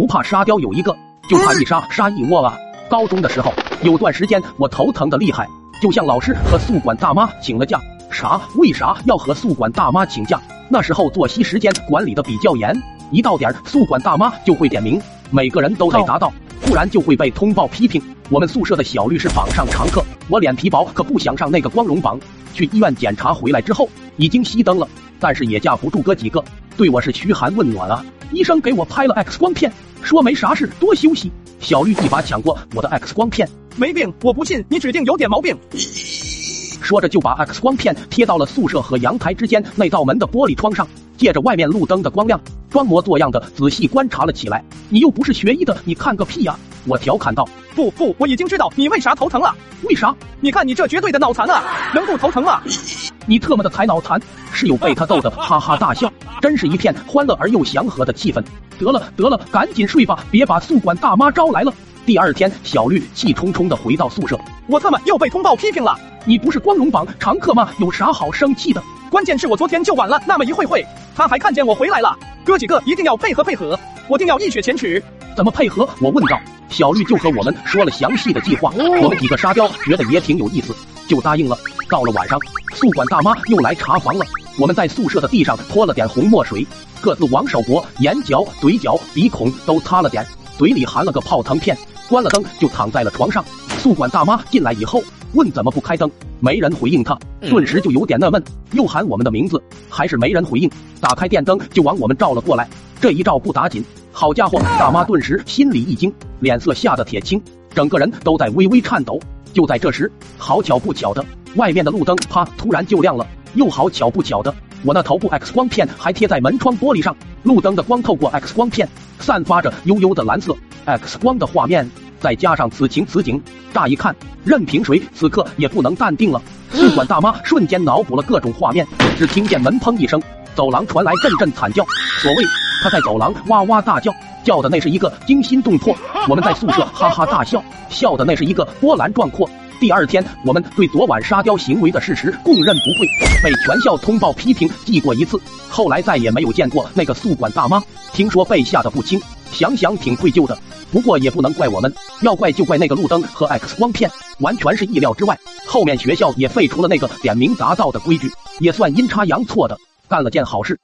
不怕沙雕有一个，就怕一杀杀一窝啊！高中的时候有段时间我头疼的厉害，就向老师和宿管大妈请了假。啥？为啥要和宿管大妈请假？那时候作息时间管理的比较严，一到点宿管大妈就会点名，每个人都得达到，不然就会被通报批评。我们宿舍的小律师榜上常客，我脸皮薄，可不想上那个光荣榜。去医院检查回来之后，已经熄灯了，但是也架不住哥几个对我是嘘寒问暖啊。医生给我拍了 X 光片，说没啥事，多休息。小绿一把抢过我的 X 光片，没病，我不信，你指定有点毛病。说着就把 X 光片贴到了宿舍和阳台之间那道门的玻璃窗上，借着外面路灯的光亮，装模作样的仔细观察了起来。你又不是学医的，你看个屁呀！我调侃道。不不，我已经知道你为啥头疼了。为啥？你看你这绝对的脑残啊，能不头疼吗？你特么的才脑残！室友被他逗得哈哈大笑，真是一片欢乐而又祥和的气氛。得了得了，赶紧睡吧，别把宿管大妈招来了。第二天，小绿气冲冲的回到宿舍，我他妈又被通报批评了。你不是光荣榜常客吗？有啥好生气的？关键是我昨天就晚了那么一会会，他还看见我回来了。哥几个一定要配合配合，我定要一雪前耻。怎么配合？我问道。小绿就和我们说了详细的计划，我们几个沙雕觉得也挺有意思，就答应了。到了晚上，宿管大妈又来查房了。我们在宿舍的地上泼了点红墨水，各自往手脖、眼角、嘴角、鼻孔都擦了点，嘴里含了个泡腾片。关了灯就躺在了床上。宿管大妈进来以后问怎么不开灯，没人回应她，顿时就有点纳闷，又喊我们的名字，还是没人回应。打开电灯就往我们照了过来，这一照不打紧。好家伙，大妈顿时心里一惊，脸色吓得铁青，整个人都在微微颤抖。就在这时，好巧不巧的，外面的路灯啪突然就亮了。又好巧不巧的，我那头部 X 光片还贴在门窗玻璃上，路灯的光透过 X 光片，散发着悠悠的蓝色。X 光的画面，再加上此情此景，乍一看，任凭谁此刻也不能淡定了。宿管大妈瞬间脑补了各种画面，只听见门砰一声，走廊传来阵阵惨叫。所谓。他在走廊哇哇大叫，叫的那是一个惊心动魄；我们在宿舍哈哈大笑，笑的那是一个波澜壮阔。第二天，我们对昨晚沙雕行为的事实供认不讳，被全校通报批评，记过一次。后来再也没有见过那个宿管大妈，听说被吓得不轻，想想挺愧疚的。不过也不能怪我们，要怪就怪那个路灯和 X 光片，完全是意料之外。后面学校也废除了那个点名答到的规矩，也算阴差阳错的干了件好事。